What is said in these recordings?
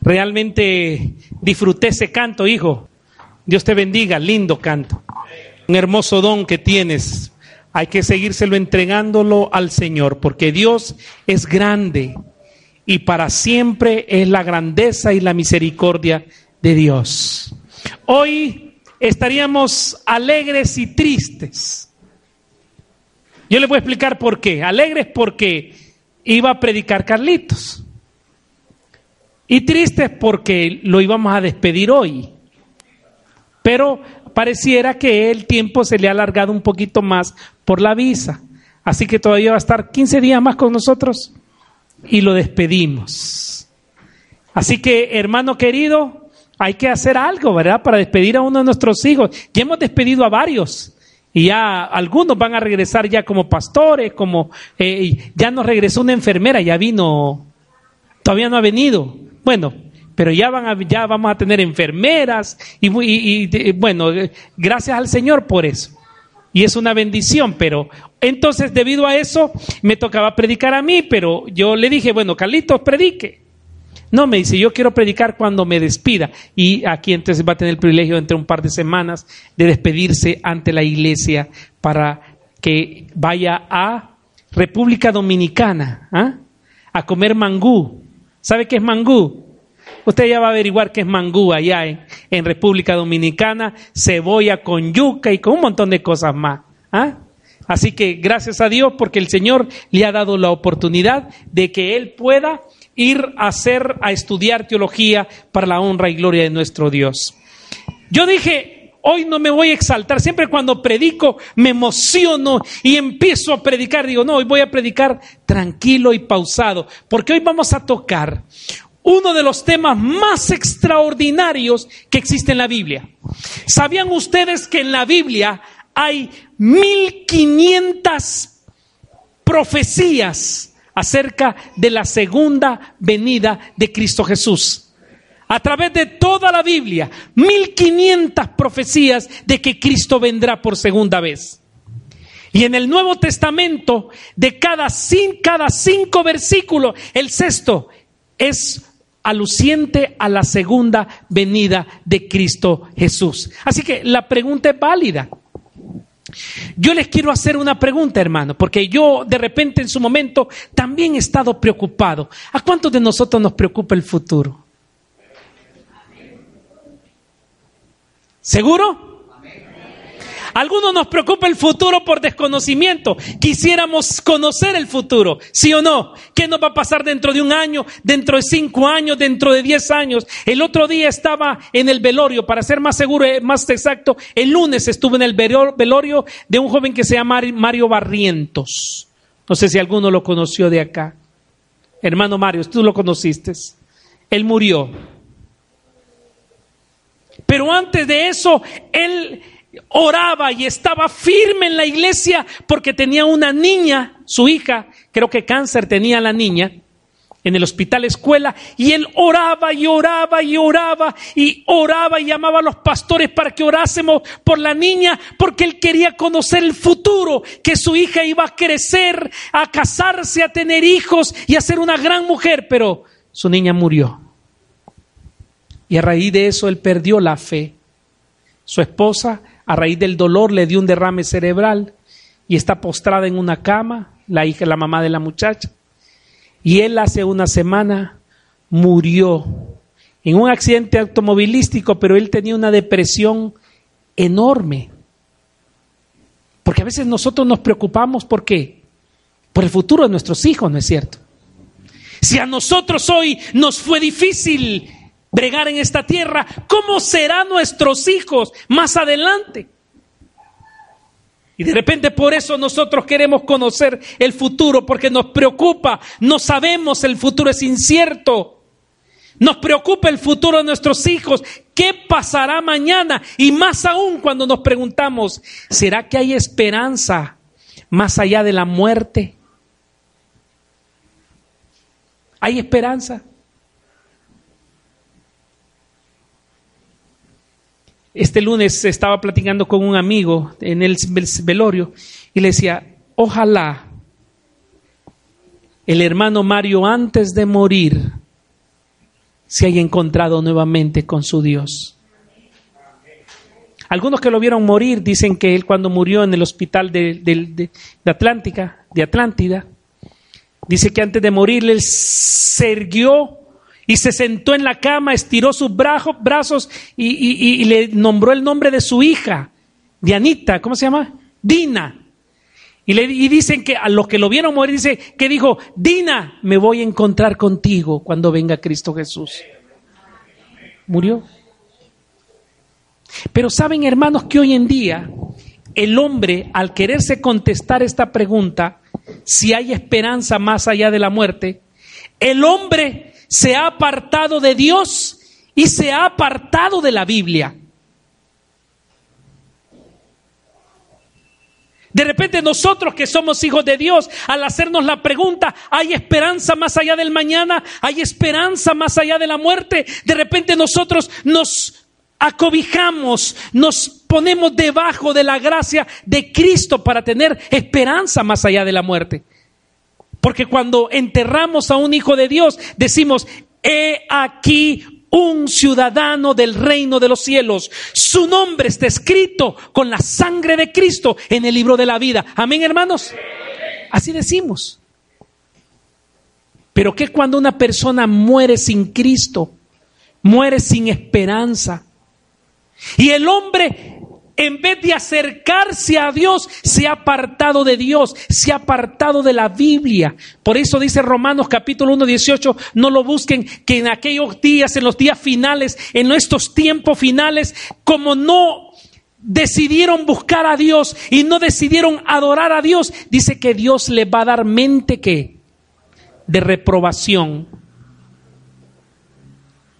Realmente disfruté ese canto, hijo. Dios te bendiga, lindo canto. Un hermoso don que tienes. Hay que seguírselo entregándolo al Señor, porque Dios es grande y para siempre es la grandeza y la misericordia de Dios. Hoy estaríamos alegres y tristes. Yo les voy a explicar por qué. Alegres porque iba a predicar Carlitos. Y tristes porque lo íbamos a despedir hoy. Pero pareciera que el tiempo se le ha alargado un poquito más por la visa. Así que todavía va a estar 15 días más con nosotros y lo despedimos. Así que, hermano querido, hay que hacer algo, ¿verdad? Para despedir a uno de nuestros hijos. Ya hemos despedido a varios. Y ya algunos van a regresar ya como pastores, como eh, ya nos regresó una enfermera, ya vino, todavía no ha venido. Bueno, pero ya van a, ya vamos a tener enfermeras y, bueno, gracias al Señor por eso. Y es una bendición, pero entonces debido a eso me tocaba predicar a mí, pero yo le dije, bueno, Carlitos, predique. No, me dice, yo quiero predicar cuando me despida. Y aquí entonces va a tener el privilegio entre un par de semanas de despedirse ante la iglesia para que vaya a República Dominicana ¿ah? a comer mangú. ¿Sabe qué es mangú? Usted ya va a averiguar qué es mangú allá en, en República Dominicana, cebolla con yuca y con un montón de cosas más. ¿ah? Así que gracias a Dios porque el Señor le ha dado la oportunidad de que Él pueda ir a hacer, a estudiar teología para la honra y gloria de nuestro Dios. Yo dije, hoy no me voy a exaltar, siempre cuando predico me emociono y empiezo a predicar, digo, no, hoy voy a predicar tranquilo y pausado, porque hoy vamos a tocar uno de los temas más extraordinarios que existe en la Biblia. ¿Sabían ustedes que en la Biblia hay 1500 profecías acerca de la segunda venida de Cristo Jesús. A través de toda la Biblia, 1500 profecías de que Cristo vendrá por segunda vez. Y en el Nuevo Testamento, de cada, cada cinco versículos, el sexto es aluciente a la segunda venida de Cristo Jesús. Así que la pregunta es válida. Yo les quiero hacer una pregunta, hermano, porque yo de repente en su momento también he estado preocupado. ¿A cuántos de nosotros nos preocupa el futuro? ¿Seguro? Algunos nos preocupa el futuro por desconocimiento. Quisiéramos conocer el futuro, ¿sí o no? ¿Qué nos va a pasar dentro de un año, dentro de cinco años, dentro de diez años? El otro día estaba en el velorio, para ser más seguro, eh, más exacto, el lunes estuve en el velorio de un joven que se llama Mario Barrientos. No sé si alguno lo conoció de acá. Hermano Mario, tú lo conociste. Él murió. Pero antes de eso, él oraba y estaba firme en la iglesia porque tenía una niña, su hija, creo que cáncer tenía la niña, en el hospital escuela, y él oraba y oraba y oraba y oraba y llamaba a los pastores para que orásemos por la niña, porque él quería conocer el futuro, que su hija iba a crecer, a casarse, a tener hijos y a ser una gran mujer, pero su niña murió. Y a raíz de eso él perdió la fe. Su esposa a raíz del dolor le dio un derrame cerebral y está postrada en una cama, la hija, la mamá de la muchacha. Y él hace una semana murió en un accidente automovilístico, pero él tenía una depresión enorme. Porque a veces nosotros nos preocupamos por qué? Por el futuro de nuestros hijos, ¿no es cierto? Si a nosotros hoy nos fue difícil bregar en esta tierra, ¿cómo serán nuestros hijos más adelante? Y de repente por eso nosotros queremos conocer el futuro, porque nos preocupa, no sabemos, el futuro es incierto. Nos preocupa el futuro de nuestros hijos, qué pasará mañana y más aún cuando nos preguntamos, ¿será que hay esperanza más allá de la muerte? ¿Hay esperanza? Este lunes estaba platicando con un amigo en el velorio y le decía, ojalá el hermano Mario antes de morir se haya encontrado nuevamente con su Dios. Algunos que lo vieron morir dicen que él cuando murió en el hospital de, de, Atlántica, de Atlántida, dice que antes de morir él se erguió y se sentó en la cama, estiró sus brazos y, y le nombró el nombre de su hija, Dianita, ¿cómo se llama? Dina. Y, le, dicen que a los que lo vieron morir, dice que dijo, Dina, me voy a encontrar contigo cuando venga Cristo Jesús. Murió. Pero saben, hermanos, que hoy en día el hombre, al quererse contestar esta pregunta, si hay esperanza más allá de la muerte, el hombre se ha apartado de Dios y se ha apartado de la Biblia. De repente nosotros que somos hijos de Dios, al hacernos la pregunta, ¿hay esperanza más allá del mañana? ¿Hay esperanza más allá de la muerte? De repente nosotros nos acobijamos, nos ponemos debajo de la gracia de Cristo para tener esperanza más allá de la muerte. Porque cuando enterramos a un hijo de Dios, decimos, he aquí un ciudadano del reino de los cielos. Su nombre está escrito con la sangre de Cristo en el libro de la vida. Amén, hermanos. Así decimos. Pero ¿qué cuando una persona muere sin Cristo? Muere sin esperanza. Y el hombre en vez de acercarse a Dios, se ha apartado de Dios, se ha apartado de la Biblia. Por eso dice Romanos capítulo 1, 18, no lo busquen, que en aquellos días, en los días finales, en nuestros tiempos finales, como no decidieron buscar a Dios y no decidieron adorar a Dios, dice que Dios le va a dar mente que de reprobación.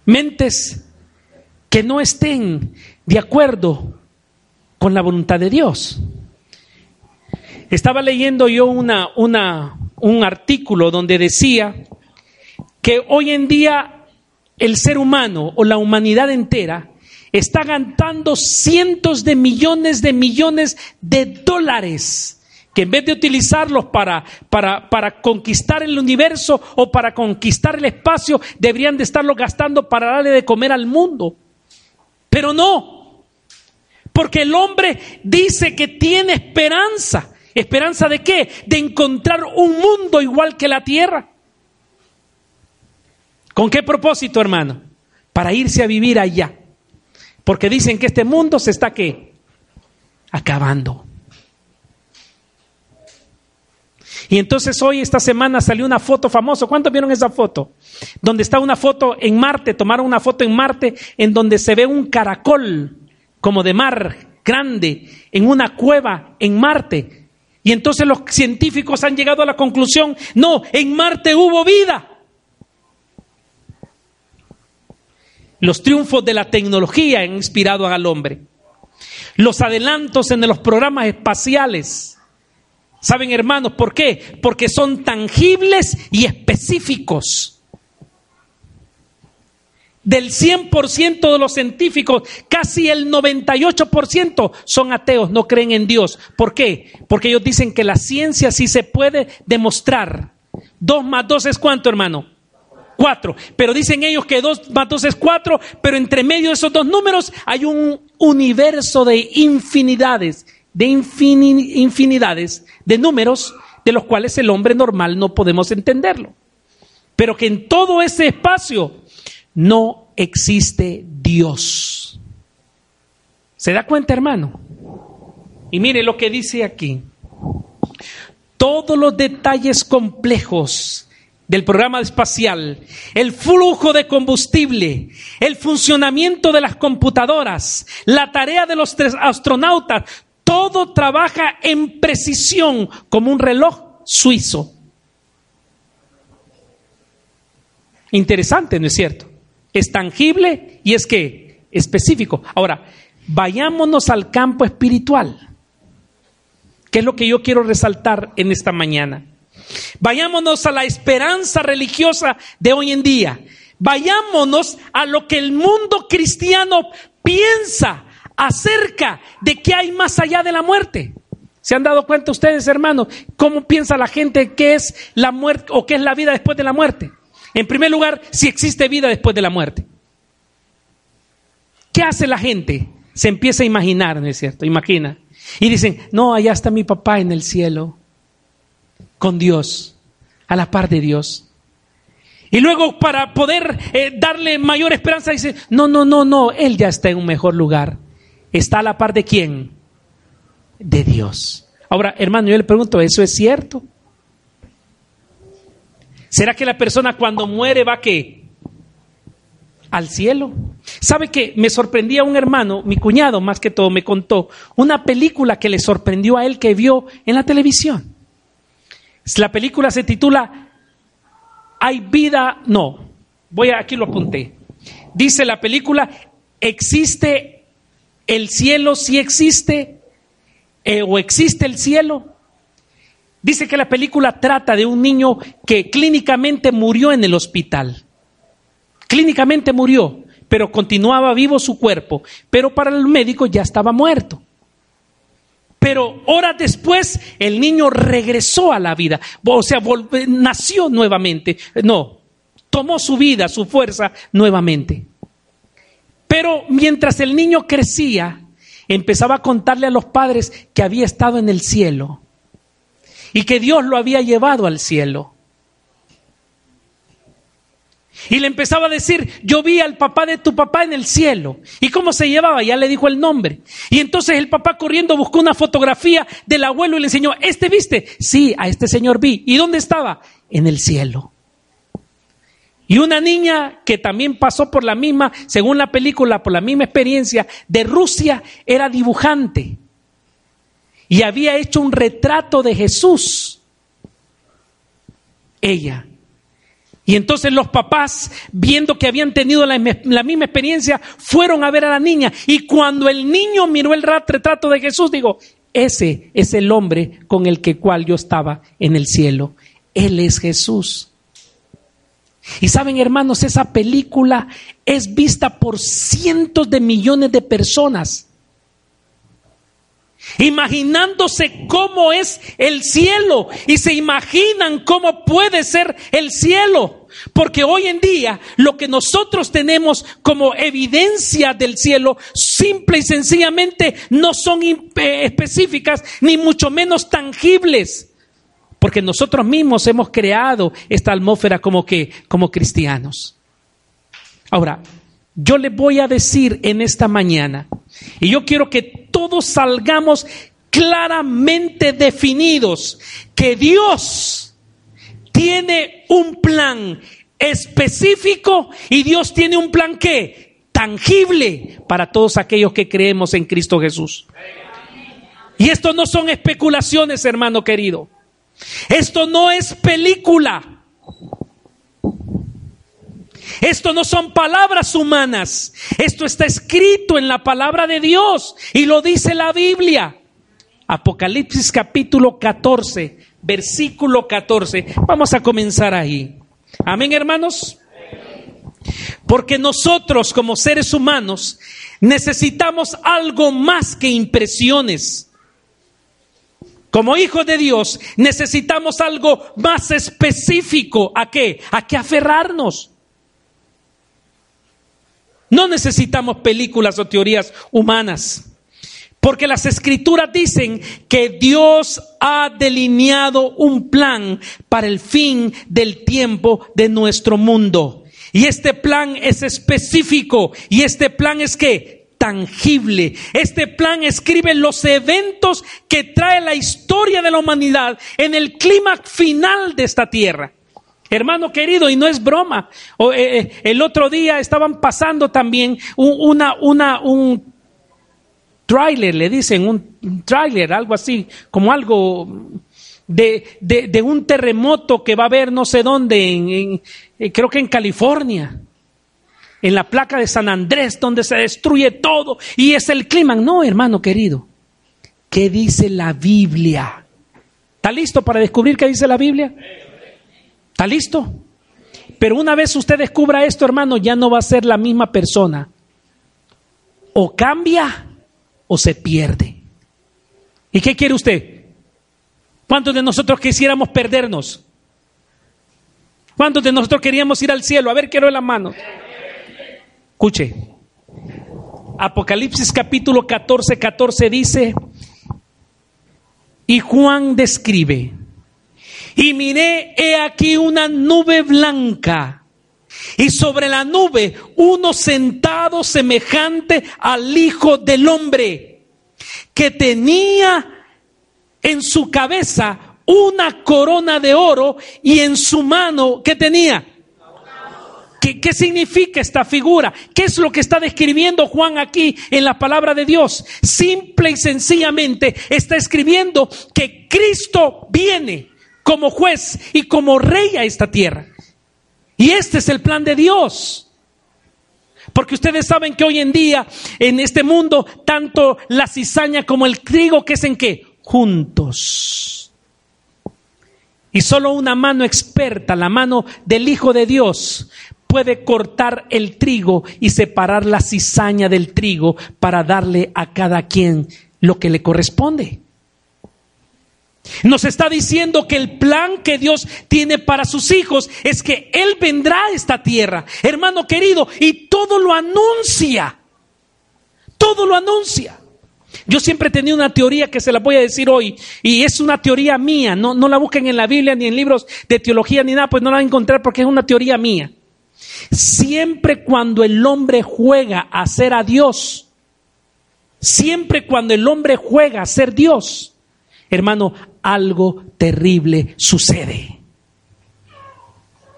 Mentes que no estén de acuerdo con la voluntad de Dios. Estaba leyendo yo una, una, un artículo donde decía que hoy en día el ser humano o la humanidad entera está gastando cientos de millones de millones de dólares que en vez de utilizarlos para, para, para, conquistar el universo o para conquistar el espacio, deberían de estarlos gastando para darle de comer al mundo. Pero no, porque el hombre dice que tiene esperanza. ¿Esperanza de qué? De encontrar un mundo igual que la tierra. ¿Con qué propósito, hermano? Para irse a vivir allá. Porque dicen que este mundo se está qué? Acabando. Y entonces hoy, esta semana, salió una foto famosa. ¿Cuántos vieron esa foto? Donde está una foto en Marte, tomaron una foto en Marte en donde se ve un caracol como de mar grande en una cueva en Marte. Y entonces los científicos han llegado a la conclusión, no, en Marte hubo vida. Los triunfos de la tecnología han inspirado al hombre. Los adelantos en los programas espaciales. ¿Saben, hermanos, por qué? Porque son tangibles y específicos del 100% de los científicos, casi el 98% son ateos, no creen en Dios. ¿Por qué? Porque ellos dicen que la ciencia sí se puede demostrar. Dos más dos es cuánto, hermano? Cuatro. Pero dicen ellos que dos más dos es cuatro, pero entre medio de esos dos números hay un universo de infinidades, de infinidades de números de los cuales el hombre normal no podemos entenderlo. Pero que en todo ese espacio no existe Dios. ¿Se da cuenta, hermano? Y mire lo que dice aquí. Todos los detalles complejos del programa espacial, el flujo de combustible, el funcionamiento de las computadoras, la tarea de los tres astronautas, todo trabaja en precisión como un reloj suizo. Interesante, ¿no es cierto? Es tangible y es que específico. Ahora, vayámonos al campo espiritual. ¿Qué es lo que yo quiero resaltar en esta mañana? Vayámonos a la esperanza religiosa de hoy en día. Vayámonos a lo que el mundo cristiano piensa acerca de que hay más allá de la muerte. ¿Se han dado cuenta ustedes, hermanos, cómo piensa la gente que es la muerte o qué es la vida después de la muerte? En primer lugar, si existe vida después de la muerte. ¿Qué hace la gente? Se empieza a imaginar, ¿no es cierto? Imagina. Y dicen, no, allá está mi papá en el cielo, con Dios, a la par de Dios. Y luego para poder eh, darle mayor esperanza dice, no, no, no, no, él ya está en un mejor lugar. ¿Está a la par de quién? De Dios. Ahora, hermano, yo le pregunto, ¿eso es cierto? ¿Será que la persona cuando muere va qué? Al cielo. ¿Sabe que me sorprendía un hermano, mi cuñado más que todo, me contó una película que le sorprendió a él que vio en la televisión? La película se titula Hay vida, no, voy a, aquí lo apunté. Dice la película, ¿existe el cielo? si existe, eh, o existe el cielo. Dice que la película trata de un niño que clínicamente murió en el hospital. Clínicamente murió, pero continuaba vivo su cuerpo, pero para el médico ya estaba muerto. Pero horas después el niño regresó a la vida, o sea, nació nuevamente. No, tomó su vida, su fuerza nuevamente. Pero mientras el niño crecía, empezaba a contarle a los padres que había estado en el cielo y que Dios lo había llevado al cielo. Y le empezaba a decir, yo vi al papá de tu papá en el cielo. ¿Y cómo se llevaba? Ya le dijo el nombre. Y entonces el papá corriendo buscó una fotografía del abuelo y le enseñó, ¿este viste? Sí, a este señor vi. ¿Y dónde estaba? En el cielo. Y una niña que también pasó por la misma, según la película, por la misma experiencia de Rusia, era dibujante y había hecho un retrato de Jesús. Ella. Y entonces los papás, viendo que habían tenido la, misma experiencia, fueron a ver a la niña. Y cuando el niño miró el retrato de Jesús, digo, ese es el hombre con el que cual yo estaba en el cielo. Él es Jesús. Y saben, hermanos, esa película es vista por cientos de millones de personas imaginándose cómo es el cielo y se imaginan cómo puede ser el cielo. Porque hoy en día lo que nosotros tenemos como evidencia del cielo, simple y sencillamente no son específicas ni mucho menos tangibles. Porque nosotros mismos hemos creado esta atmósfera como que, como cristianos. Ahora, yo le voy a decir en esta mañana, y yo quiero que todos salgamos claramente definidos, que Dios tiene un plan específico y Dios tiene un plan que tangible para todos aquellos que creemos en Cristo Jesús. Y esto no son especulaciones, hermano querido. Esto no es película. Esto no son palabras humanas. Esto está escrito en la palabra de Dios y lo dice la Biblia. Apocalipsis capítulo 14, versículo 14. Vamos a comenzar ahí. Amén, hermanos. Porque nosotros como seres humanos necesitamos algo más que impresiones. Como hijos de Dios necesitamos algo más específico. ¿A qué? A qué aferrarnos. No necesitamos películas o teorías humanas. Porque las escrituras dicen que Dios ha delineado un plan para el fin del tiempo de nuestro mundo. Y este plan es específico. Y este plan es que tangible. Este plan escribe los eventos que trae la historia de la humanidad en el clima final de esta tierra. Hermano querido, y no es broma. Eh, eh, el otro día estaban pasando también un, una, una, un trailer, le dicen, un trailer, algo así, como algo de, de, de, un terremoto que va a haber no sé dónde, en, eh, creo que en California, en la placa de San Andrés, donde se destruye todo y es el clima. No, hermano querido, ¿qué dice la Biblia? ¿Está listo para descubrir qué dice la Biblia? ¿Está listo? Pero una vez usted descubra esto, hermano, ya no va a ser la misma persona. O cambia o se pierde. ¿Y qué quiere usted? ¿Cuántos de nosotros quisiéramos perdernos? ¿Cuántos de nosotros queríamos ir al cielo? A ver, quiero la mano. Escuche. Apocalipsis capítulo 14, 14 dice, y Juan describe, y miré, he aquí una nube blanca, y sobre la nube uno sentado semejante al Hijo del Hombre, que tenía en su cabeza una corona de oro y en su mano, ¿qué tenía? ¿Qué, ¿Qué, significa esta figura? ¿Qué es lo que está describiendo Juan aquí en la palabra de Dios? Simple y sencillamente está escribiendo que Cristo viene como juez y como rey a esta tierra. Y este es el plan de Dios. Porque ustedes saben que hoy en día, en este mundo, tanto la cizaña como el trigo, ¿qué es en qué? Juntos. Y solo una mano experta, la mano del Hijo de Dios, puede cortar el trigo y separar la cizaña del trigo para darle a cada quien lo que le corresponde. Nos está diciendo que el plan que Dios tiene para sus hijos es que Él vendrá a esta tierra, hermano querido, y todo lo anuncia. Todo lo anuncia. Yo siempre he tenido una teoría que se la voy a decir hoy, y es una teoría mía, no, no la busquen en la Biblia ni en libros de teología ni nada, pues no la van a encontrar porque es una teoría mía. Siempre cuando el hombre juega a ser a Dios, siempre cuando el hombre juega a ser Dios, hermano, algo terrible sucede.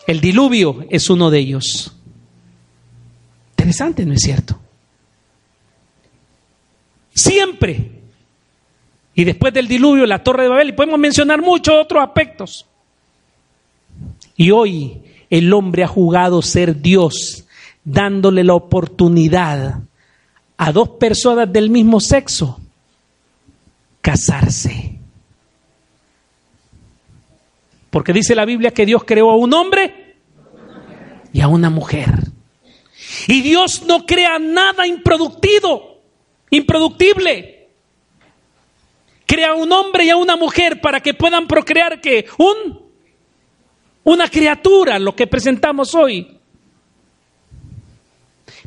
El diluvio es uno de ellos. Interesante, ¿no es cierto? Siempre. Y después del diluvio, la torre de Babel, y podemos mencionar muchos otros aspectos. Y hoy el hombre ha jugado ser Dios, dándole la oportunidad a dos personas del mismo sexo casarse. Porque dice la Biblia que Dios creó a un hombre y a una mujer. Y Dios no crea nada improductivo, improductible. Crea a un hombre y a una mujer para que puedan procrear que un una criatura, lo que presentamos hoy.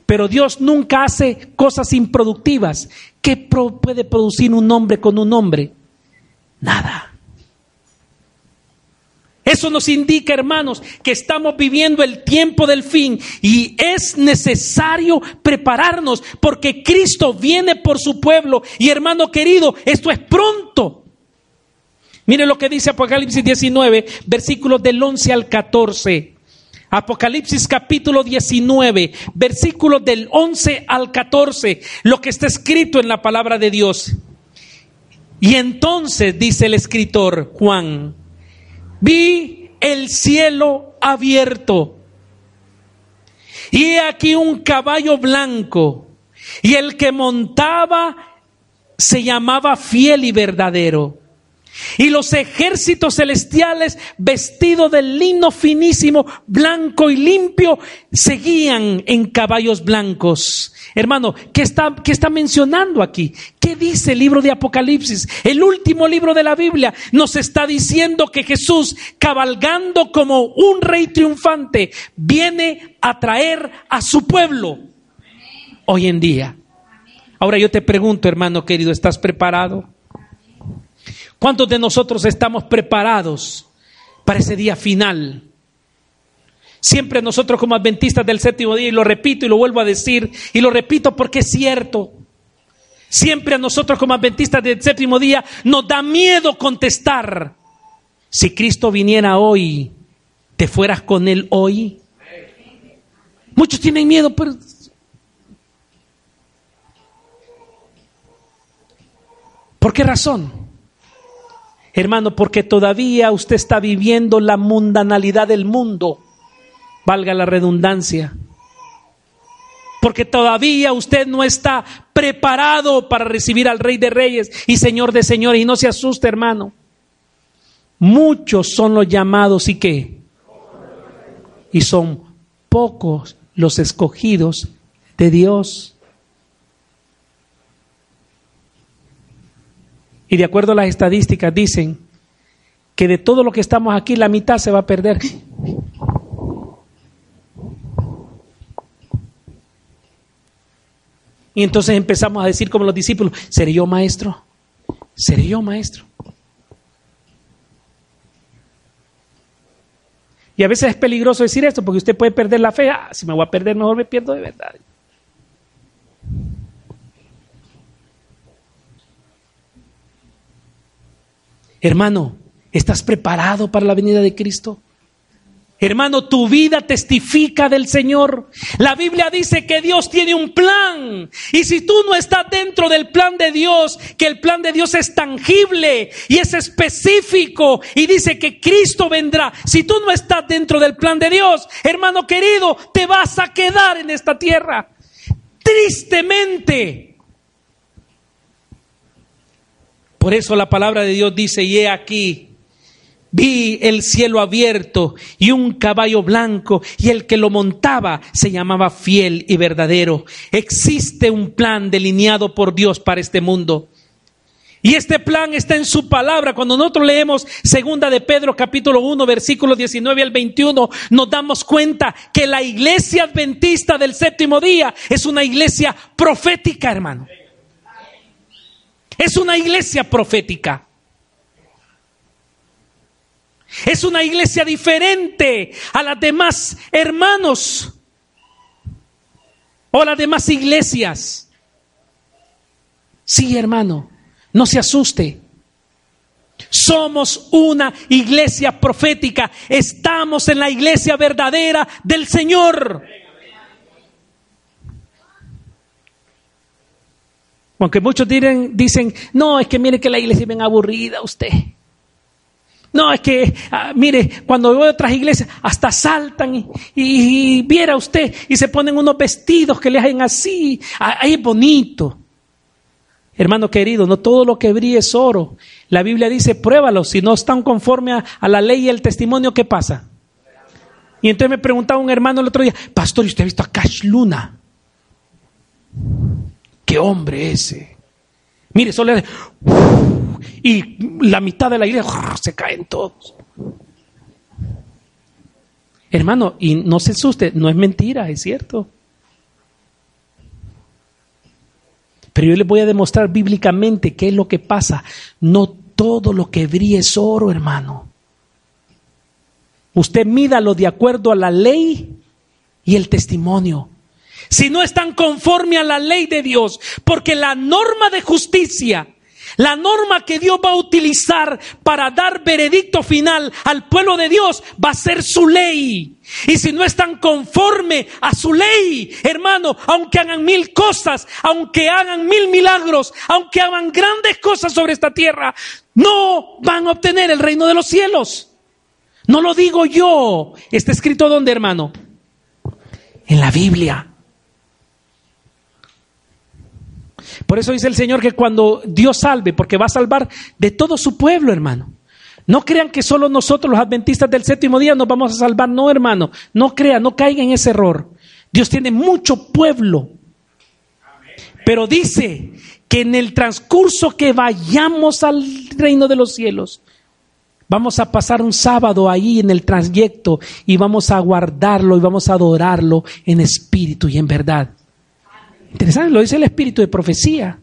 Pero Dios nunca hace cosas improductivas. ¿Qué puede producir un hombre con un hombre? Nada. Eso nos indica, hermanos, que estamos viviendo el tiempo del fin y es necesario prepararnos porque Cristo viene por su pueblo. Y hermano querido, esto es pronto. Mire lo que dice Apocalipsis 19, versículos del 11 al 14. Apocalipsis capítulo 19, versículos del 11 al 14, lo que está escrito en la palabra de Dios. Y entonces, dice el escritor Juan, vi el cielo abierto. Y aquí un caballo blanco. Y el que montaba se llamaba fiel y verdadero. Y los ejércitos celestiales, vestidos de lino finísimo, blanco y limpio, seguían en caballos blancos. Hermano, ¿qué está, ¿qué está mencionando aquí? ¿Qué dice el libro de Apocalipsis? El último libro de la Biblia nos está diciendo que Jesús, cabalgando como un rey triunfante, viene a traer a su pueblo hoy en día. Ahora yo te pregunto, hermano querido, ¿estás preparado? ¿Cuántos de nosotros estamos preparados para ese día final? Siempre nosotros como adventistas del séptimo día, y lo repito y lo vuelvo a decir, y lo repito porque es cierto, siempre a nosotros como adventistas del séptimo día nos da miedo contestar. Si Cristo viniera hoy, ¿te fueras con Él hoy? Muchos tienen miedo, pero... ¿Por qué razón? Hermano, porque todavía usted está viviendo la mundanalidad del mundo, valga la redundancia. Porque todavía usted no está preparado para recibir al Rey de Reyes y Señor de Señores. Y no se asuste, hermano. Muchos son los llamados y qué. Y son pocos los escogidos de Dios. Y de acuerdo a las estadísticas dicen que de todo lo que estamos aquí, la mitad se va a perder. Y entonces empezamos a decir como los discípulos, ¿seré yo maestro? ¿Seré yo maestro? Y a veces es peligroso decir esto porque usted puede perder la fe. Ah, si me voy a perder, mejor me pierdo de verdad. Hermano, ¿estás preparado para la venida de Cristo? Hermano, tu vida testifica del Señor. La Biblia dice que Dios tiene un plan. Y si tú no estás dentro del plan de Dios, que el plan de Dios es tangible y es específico y dice que Cristo vendrá. Si tú no estás dentro del plan de Dios, hermano querido, te vas a quedar en esta tierra. Tristemente. Por eso la palabra de Dios dice, y he aquí, vi el cielo abierto y un caballo blanco y el que lo montaba se llamaba fiel y verdadero. Existe un plan delineado por Dios para este mundo. Y este plan está en su palabra. Cuando nosotros leemos segunda de Pedro capítulo 1 versículos 19 al 21, nos damos cuenta que la iglesia adventista del séptimo día es una iglesia profética, hermano. Es una iglesia profética. Es una iglesia diferente a las demás hermanos o las demás iglesias. Sí, hermano, no se asuste. Somos una iglesia profética. Estamos en la iglesia verdadera del Señor. Aunque muchos dicen, dicen, no, es que mire que la iglesia es bien aburrida usted. No, es que, ah, mire, cuando a otras iglesias, hasta saltan y, viera usted y se ponen unos vestidos que le hacen así. Ah, ahí es bonito. Hermano querido, no todo lo que brille es oro. La Biblia dice, pruébalo. Si no están conforme a, la ley y el testimonio, ¿qué pasa? Y entonces me preguntaba un hermano el otro día, pastor, ¿y usted ha visto a Cash Luna? ¿Qué hombre ese? Mire, solo le y la mitad de la iglesia se caen todos. Hermano, y no se asuste, no es mentira, es cierto. Pero yo les voy a demostrar bíblicamente qué es lo que pasa. No todo lo que brille es oro, hermano. Usted mídalo de acuerdo a la ley y el testimonio. Si no están conforme a la ley de Dios, porque la norma de justicia la norma que Dios va a utilizar para dar veredicto final al pueblo de Dios va a ser su ley. Y si no están conforme a su ley, hermano, aunque hagan mil cosas, aunque hagan mil milagros, aunque hagan grandes cosas sobre esta tierra, no van a obtener el reino de los cielos. No lo digo yo. Está escrito donde, hermano? En la Biblia. Por eso dice el Señor que cuando Dios salve, porque va a salvar de todo su pueblo, hermano. No crean que solo nosotros, los adventistas del séptimo día, nos vamos a salvar. No, hermano. No crean, no caigan en ese error. Dios tiene mucho pueblo. Pero dice que en el transcurso que vayamos al reino de los cielos, vamos a pasar un sábado ahí en el trayecto y vamos a guardarlo y vamos a adorarlo en espíritu y en verdad. Interesante, lo dice el espíritu de profecía.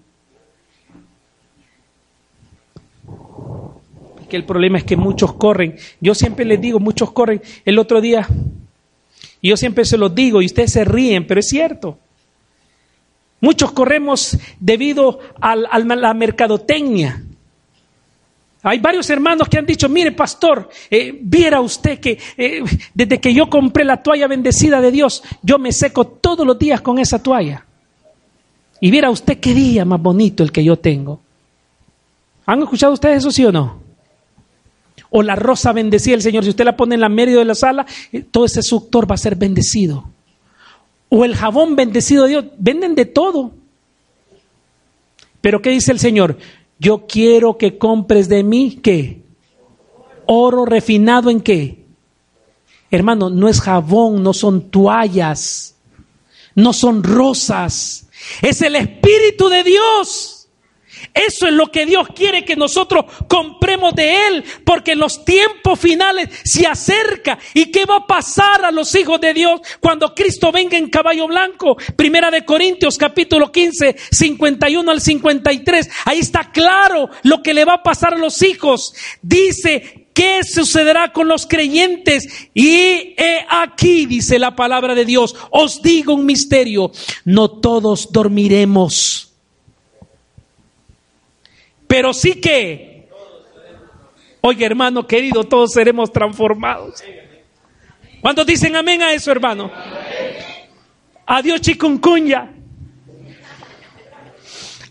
Que el problema es que muchos corren. Yo siempre les digo, muchos corren. El otro día, y yo siempre se los digo, y ustedes se ríen, pero es cierto. Muchos corremos debido a la mercadotecnia. Hay varios hermanos que han dicho, mire pastor, eh, viera usted que eh, desde que yo compré la toalla bendecida de Dios, yo me seco todos los días con esa toalla. Y viera usted qué día más bonito el que yo tengo. ¿Han escuchado ustedes eso, sí o no? O la rosa bendecida del Señor, si usted la pone en la medio de la sala, eh, todo ese suctor va a ser bendecido. O el jabón bendecido de Dios, venden de todo. Pero ¿qué dice el Señor? Yo quiero que compres de mí, ¿qué? Oro refinado en qué? Hermano, no es jabón, no son toallas, no son rosas, es el Espíritu de Dios. Eso es lo que Dios quiere que nosotros compremos de Él, porque los tiempos finales se acerca. ¿Y qué va a pasar a los hijos de Dios cuando Cristo venga en caballo blanco? Primera de Corintios capítulo 15, 51 al 53. Ahí está claro lo que le va a pasar a los hijos. Dice, ¿Qué sucederá con los creyentes? Y aquí, dice la palabra de Dios, os digo un misterio, no todos dormiremos pero sí que, oye hermano querido, todos seremos transformados. ¿Cuántos dicen amén a eso, hermano? Adiós chikungunya.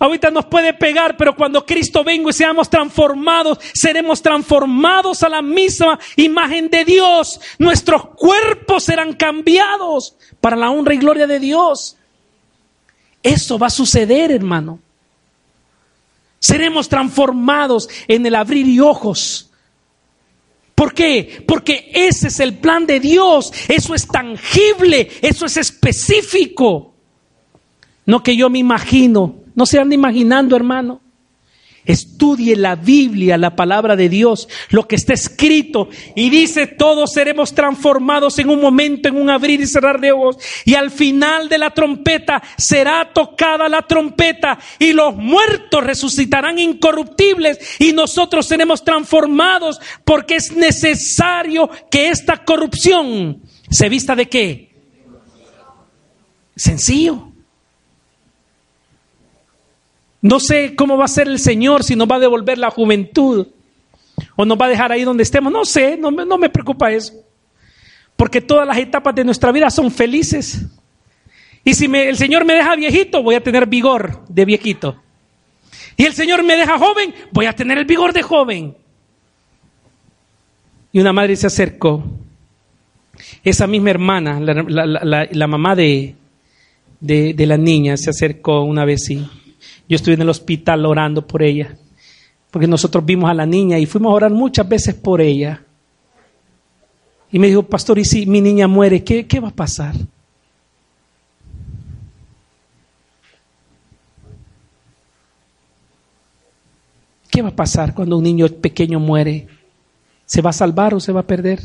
Ahorita nos puede pegar, pero cuando Cristo venga y seamos transformados, seremos transformados a la misma imagen de Dios. Nuestros cuerpos serán cambiados para la honra y gloria de Dios. Eso va a suceder, hermano. Seremos transformados en el abrir y ojos. ¿Por qué? Porque ese es el plan de Dios. Eso es tangible, eso es específico. No que yo me imagino. No se ande imaginando, hermano. Estudie la Biblia, la palabra de Dios, lo que está escrito. Y dice, todos seremos transformados en un momento, en un abrir y cerrar de ojos. Y al final de la trompeta será tocada la trompeta y los muertos resucitarán incorruptibles y nosotros seremos transformados porque es necesario que esta corrupción se vista de qué? Sencillo. No sé cómo va a ser el Señor, si nos va a devolver la juventud o nos va a dejar ahí donde estemos. No sé, no, me preocupa eso. Porque todas las etapas de nuestra vida son felices. Y si el Señor me deja viejito, voy a tener vigor de viejito. Y el Señor me deja joven, voy a tener el vigor de joven. Y una madre se acercó. Esa misma hermana, la, mamá de, de, de, la niña, se acercó una vez y yo estuve en el hospital orando por ella, porque nosotros vimos a la niña y fuimos a orar muchas veces por ella. Y me dijo, pastor, ¿y si mi niña muere, qué, qué va a pasar? ¿Qué va a pasar cuando un niño pequeño muere? ¿Se va a salvar o se va a perder?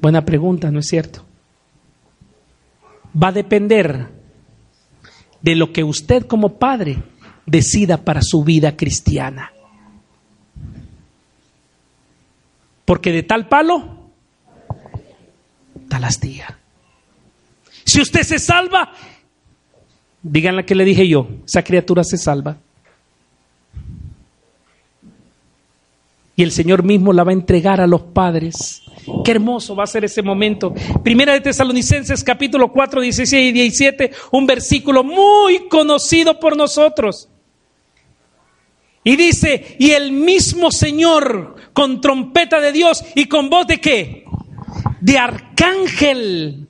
Buena pregunta, ¿no es cierto? Va a depender de lo que usted como padre decida para su vida cristiana. Porque de tal palo, tal astilla. Si usted se salva, díganle que le dije yo, esa criatura se salva. Y el Señor mismo la va a entregar a los padres Qué hermoso va a ser ese momento. Primera de Tesalonicenses capítulo 4, 16 y 17, un versículo muy conocido por nosotros. Y dice, y el mismo Señor con trompeta de Dios y con voz de qué? De arcángel.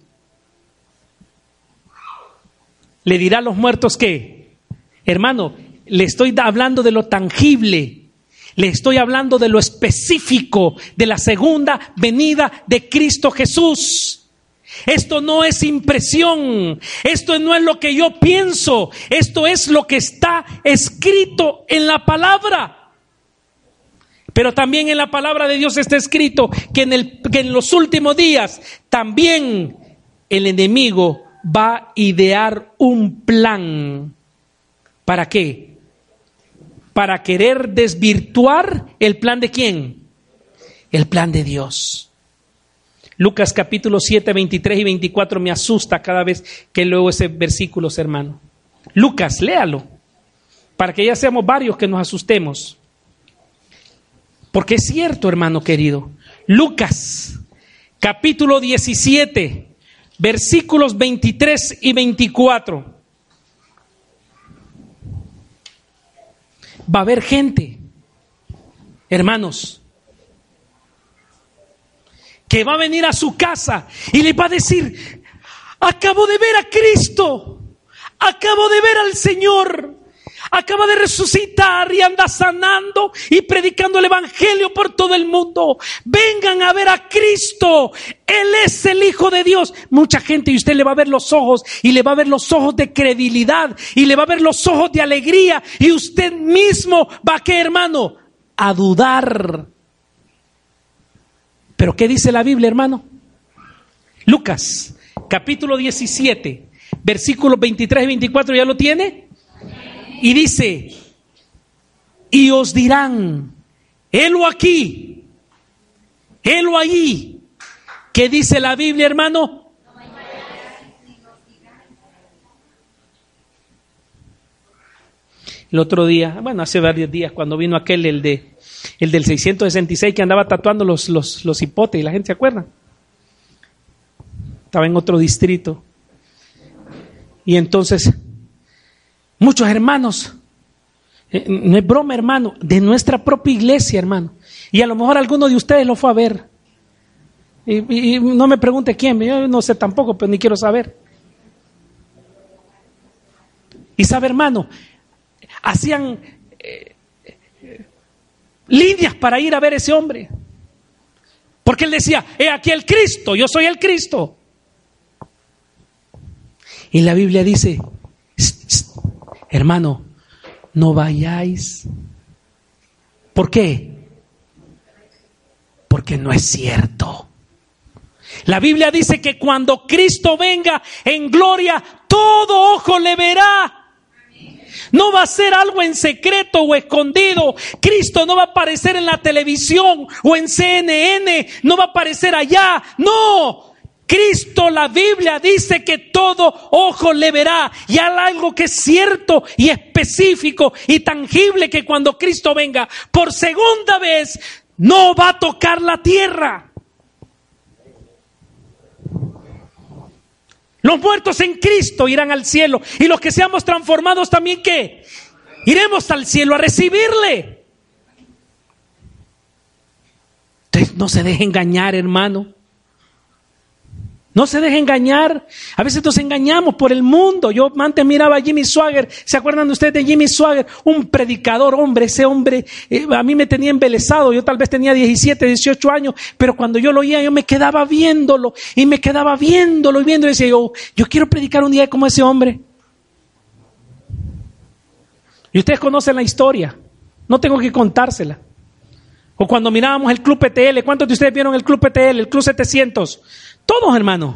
Le dirá a los muertos que, hermano, le estoy hablando de lo tangible le estoy hablando de lo específico de la segunda venida de Cristo Jesús. Esto no es impresión, esto no es lo que yo pienso, esto es lo que está escrito en la palabra. Pero también en la palabra de Dios está escrito que en, los últimos días también el enemigo va a idear un plan. ¿Para qué? Para querer desvirtuar el plan de quién? El plan de Dios. Lucas capítulo 7, 23 y 24 me asusta cada vez que leo ese versículo, hermano. Lucas, léalo, para que ya seamos varios que nos asustemos. Porque es cierto, hermano querido. Lucas capítulo 17, versículos 23 y 24. Va a haber gente, hermanos, que va a venir a su casa y le va a decir, acabo de ver a Cristo, acabo de ver al Señor, acaba de resucitar y anda sanando y predicando el Evangelio por todo el mundo. Vengan a ver a Cristo. Él es el Hijo de Dios. Mucha gente y usted le va a ver los ojos y le va a ver los ojos de credibilidad y le va a ver los ojos de alegría y usted mismo va a que hermano a dudar. Pero ¿qué dice la Biblia, hermano? Lucas, capítulo 17, versículos 23 y 24, ¿ya lo tiene? Y dice, y os dirán, helo aquí, helo allí. ¿Qué dice la Biblia, hermano? El otro día, bueno, hace varios días, cuando vino aquel, el, de, el del 666, que andaba tatuando los, los, los hipotes, la gente se acuerda. Estaba en otro distrito. Y entonces, muchos hermanos, eh, no es broma, hermano, de nuestra propia iglesia, hermano. Y a lo mejor alguno de ustedes lo fue a ver. Y, no me pregunte quién, yo no sé tampoco, pero ni quiero saber. Y sabe, hermano, hacían eh, líneas para ir a ver ese hombre. Porque él decía, he aquí el Cristo, yo soy el Cristo. Y la Biblia dice, hermano, no vayáis. ¿Por qué? Porque no es cierto. La Biblia dice que cuando Cristo venga en gloria, todo ojo le verá. No va a ser algo en secreto o escondido. Cristo no va a aparecer en la televisión o en CNN. No va a aparecer allá. No. Cristo, la Biblia dice que todo ojo le verá. Y hay algo que es cierto y específico y tangible que cuando Cristo venga por segunda vez no va a tocar la tierra. Los muertos en Cristo irán al cielo. Y los que seamos transformados también, ¿qué? Iremos al cielo a recibirle. Entonces, no se deje engañar, hermano. No se deje engañar. A veces nos engañamos por el mundo. Yo antes miraba a Jimmy Swagger. ¿Se acuerdan de ustedes de Jimmy Swagger? Un predicador, hombre. Ese hombre eh, a mí me tenía embelesado. Yo tal vez tenía 17, 18 años. Pero cuando yo lo oía, yo me quedaba viéndolo. Y me quedaba viéndolo y viéndolo. Y decía yo, yo quiero predicar un día como ese hombre. Y ustedes conocen la historia. No tengo que contársela. O cuando mirábamos el Club PTL. ¿Cuántos de ustedes vieron el Club PTL? El Club 700. Todos, hermano.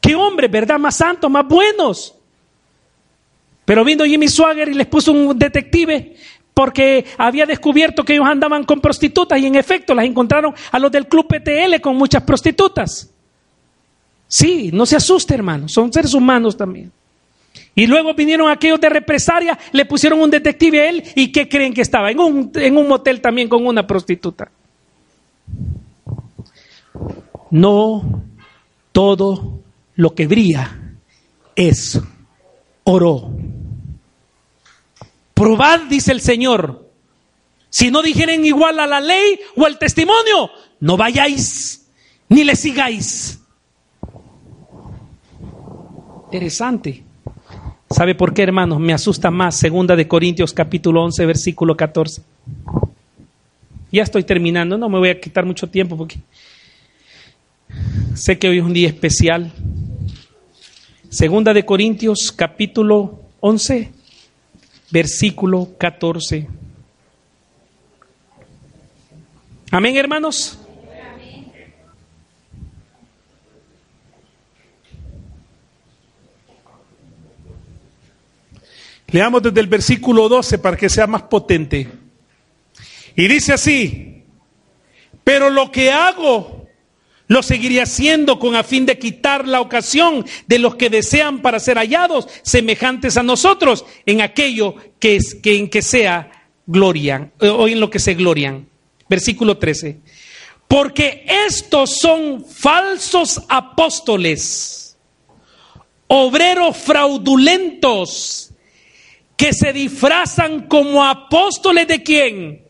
Qué hombres, ¿verdad? Más santos, más buenos. Pero vino Jimmy Swagger y les puso un detective porque había descubierto que ellos andaban con prostitutas y en efecto las encontraron a los del club PTL con muchas prostitutas. Sí, no se asuste, hermano, son seres humanos también. Y luego vinieron aquellos de represalia, le pusieron un detective a él y ¿qué creen que estaba? En un, en un motel también con una prostituta. No todo lo que brilla es oro. Probad, dice el Señor. Si no dijeren igual a la ley o al testimonio, no vayáis ni le sigáis. Interesante. ¿Sabe por qué, hermanos? Me asusta más. Segunda de Corintios capítulo 11, versículo 14. Ya estoy terminando, no me voy a quitar mucho tiempo porque Sé que hoy es un día especial. Segunda de Corintios, capítulo 11, versículo 14. Amén, hermanos. Leamos desde el versículo 12 para que sea más potente. Y dice así, pero lo que hago lo seguiría haciendo con a fin de quitar la ocasión de los que desean para ser hallados semejantes a nosotros en aquello que, es, que en que sea gloria eh, o en lo que se glorian. Versículo 13. Porque estos son falsos apóstoles, obreros fraudulentos, que se disfrazan como apóstoles de quién.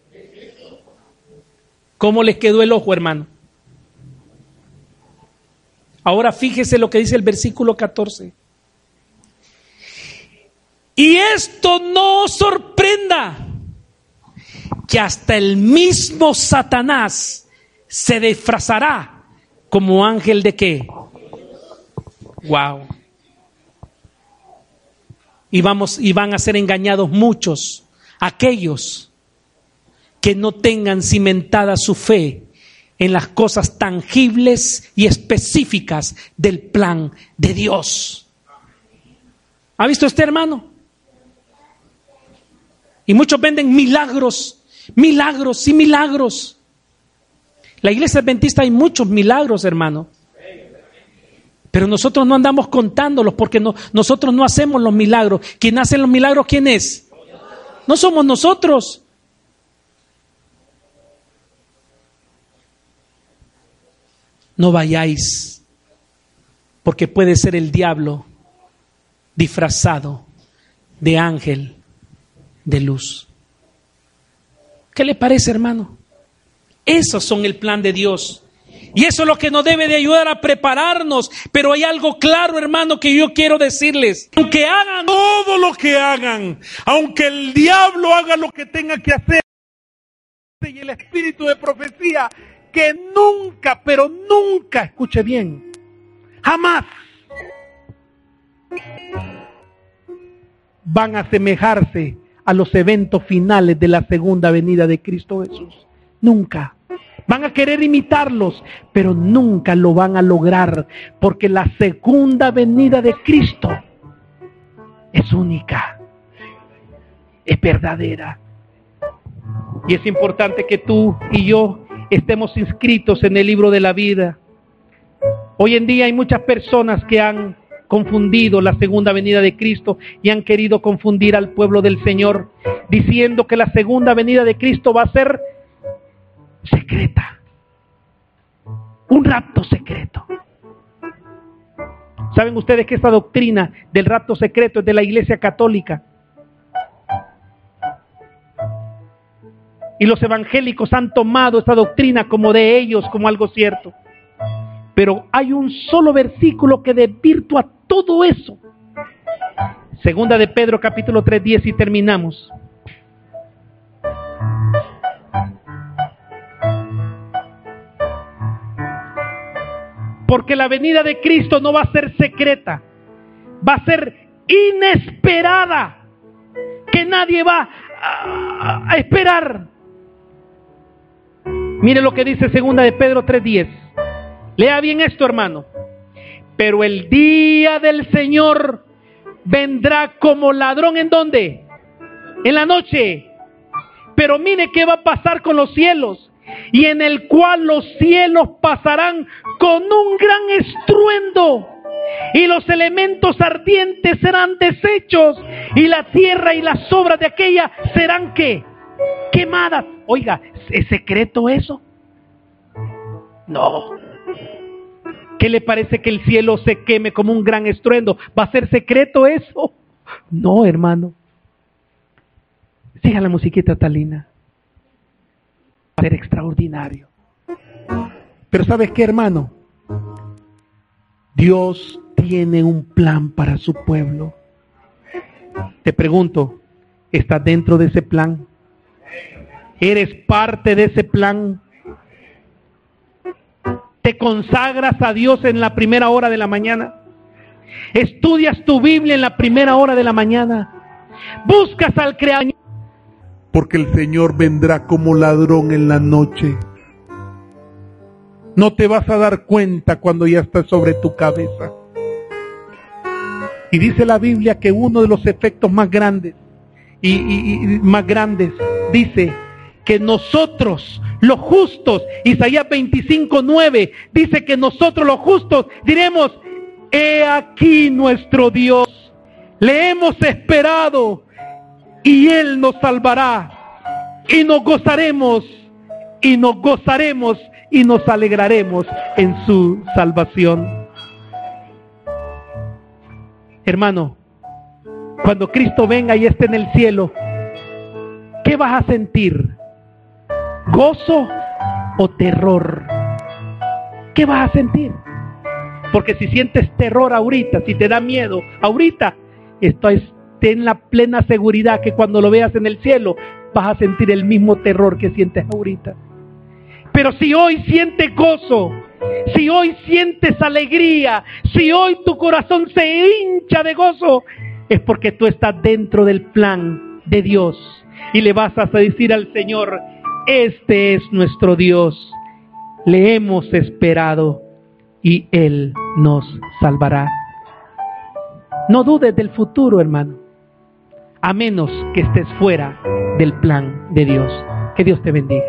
¿Cómo les quedó el ojo, hermano? Ahora fíjese lo que dice el versículo 14. Y esto no os sorprenda que hasta el mismo Satanás se disfrazará como ángel de qué? Wow. Y vamos y van a ser engañados muchos aquellos que no tengan cimentada su fe en las cosas tangibles y específicas del plan de Dios. ¿Ha visto este hermano? Y muchos venden milagros, milagros y milagros. La iglesia adventista hay muchos milagros, hermano. Pero nosotros no andamos contándolos porque no, nosotros no hacemos los milagros. ¿Quién hace los milagros? ¿Quién es? No somos nosotros. No vayáis, porque puede ser el diablo disfrazado de ángel de luz. ¿Qué le parece, hermano? Esos son el plan de Dios. Y eso es lo que nos debe de ayudar a prepararnos. Pero hay algo claro, hermano, que yo quiero decirles. Aunque hagan todo lo que hagan, aunque el diablo haga lo que tenga que hacer, y el espíritu de profecía, que nunca, pero nunca, escuche bien, jamás van a asemejarse a los eventos finales de la segunda venida de Cristo Jesús. Nunca. Van a querer imitarlos, pero nunca lo van a lograr, porque la segunda venida de Cristo es única, es verdadera. Y es importante que tú y yo estemos inscritos en el libro de la vida. Hoy en día hay muchas personas que han confundido la segunda venida de Cristo y han querido confundir al pueblo del Señor, diciendo que la segunda venida de Cristo va a ser secreta, un rapto secreto. ¿Saben ustedes que esta doctrina del rapto secreto es de la Iglesia Católica? Y los evangélicos han tomado esta doctrina como de ellos, como algo cierto. Pero hay un solo versículo que desvirtúa todo eso. Segunda de Pedro capítulo 3, 10 y terminamos. Porque la venida de Cristo no va a ser secreta, va a ser inesperada, que nadie va a, a esperar. Mire lo que dice segunda de Pedro 3:10. Lea bien esto, hermano. Pero el día del Señor vendrá como ladrón en dónde? En la noche. Pero mire qué va a pasar con los cielos. Y en el cual los cielos pasarán con un gran estruendo. Y los elementos ardientes serán deshechos. Y la tierra y las obras de aquella serán qué? Quemadas. Oiga, ¿es secreto eso? No. ¿Qué le parece que el cielo se queme como un gran estruendo? ¿Va a ser secreto eso? No, hermano. Siga la musiquita Talina. Va a ser extraordinario. Pero ¿sabes qué, hermano? Dios tiene un plan para su pueblo. Te pregunto, ¿estás dentro de ese plan? ¿Eres parte de ese plan? ¿Te consagras a Dios en la primera hora de la mañana? ¿Estudias tu Biblia en la primera hora de la mañana? ¿Buscas al Creador? Porque el Señor vendrá como ladrón en la noche. No te vas a dar cuenta cuando ya está sobre tu cabeza. Y dice la Biblia que uno de los efectos más grandes y, y más grandes dice que nosotros, los justos, Isaías 25, 9, dice que nosotros los justos diremos, he aquí nuestro Dios, le hemos esperado y Él nos salvará y nos gozaremos y nos gozaremos y nos alegraremos en su salvación. Hermano, cuando Cristo venga y esté en el cielo, ¿qué vas a sentir? Gozo o terror. ¿Qué vas a sentir? Porque si sientes terror ahorita, si te da miedo ahorita, estás ten la plena seguridad que cuando lo veas en el cielo vas a sentir el mismo terror que sientes ahorita. Pero si hoy sientes gozo, si hoy sientes alegría, si hoy tu corazón se hincha de gozo, es porque tú estás dentro del plan de Dios y le vas a decir al Señor, este es nuestro Dios, le hemos esperado y Él nos salvará. No dudes del futuro, hermano, a menos que estés fuera del plan de Dios. Que Dios te bendiga.